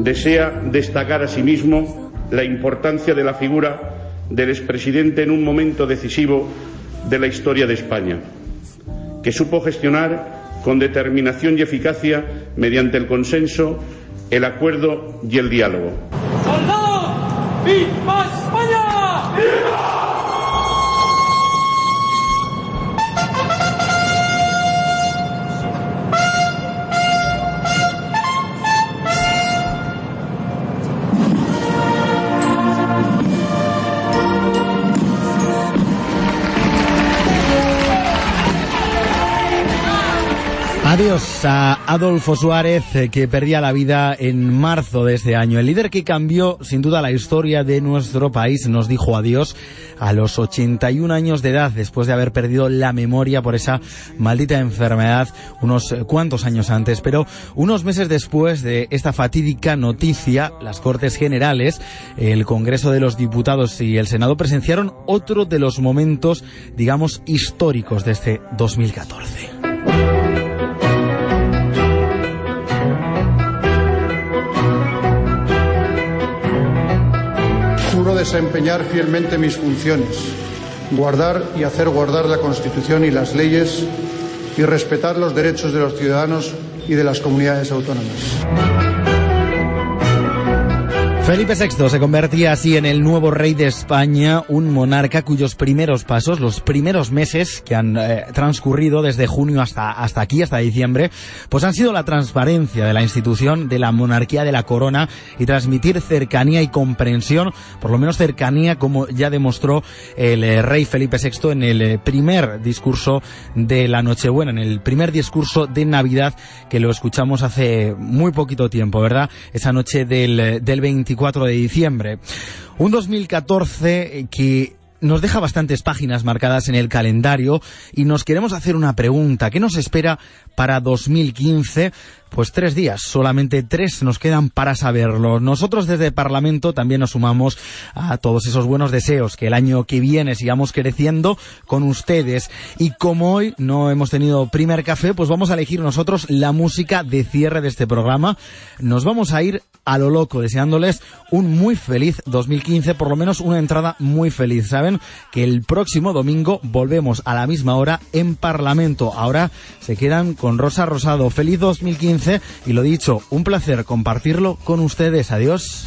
desea destacar asimismo la importancia de la figura del expresidente en un momento decisivo de la historia de España, que supo gestionar con determinación y eficacia, mediante el consenso, el acuerdo y el diálogo. ¡Viva España! Adiós a Adolfo Suárez, eh, que perdía la vida en marzo de este año. El líder que cambió sin duda la historia de nuestro país nos dijo adiós a los 81 años de edad, después de haber perdido la memoria por esa maldita enfermedad unos cuantos años antes. Pero unos meses después de esta fatídica noticia, las Cortes Generales, el Congreso de los Diputados y el Senado presenciaron otro de los momentos, digamos, históricos de este 2014. Desempeñar fielmente mis funciones, guardar y hacer guardar la Constitución y las leyes y respetar los derechos de los ciudadanos y de las comunidades autónomas. Felipe VI se convertía así en el nuevo rey de España, un monarca cuyos primeros pasos, los primeros meses que han eh, transcurrido desde junio hasta, hasta aquí, hasta diciembre, pues han sido la transparencia de la institución de la monarquía de la corona y transmitir cercanía y comprensión, por lo menos cercanía como ya demostró el eh, rey Felipe VI en el eh, primer discurso de la Nochebuena, en el primer discurso de Navidad que lo escuchamos hace muy poquito tiempo, ¿verdad? Esa noche del, del 24 4 de diciembre. Un 2014 que nos deja bastantes páginas marcadas en el calendario y nos queremos hacer una pregunta. ¿Qué nos espera para 2015? Pues tres días, solamente tres nos quedan para saberlo. Nosotros desde Parlamento también nos sumamos a todos esos buenos deseos, que el año que viene sigamos creciendo con ustedes. Y como hoy no hemos tenido primer café, pues vamos a elegir nosotros la música de cierre de este programa. Nos vamos a ir a lo loco, deseándoles un muy feliz 2015, por lo menos una entrada muy feliz. Saben que el próximo domingo volvemos a la misma hora en Parlamento. Ahora se quedan con Rosa Rosado. Feliz 2015 y lo dicho, un placer compartirlo con ustedes. Adiós.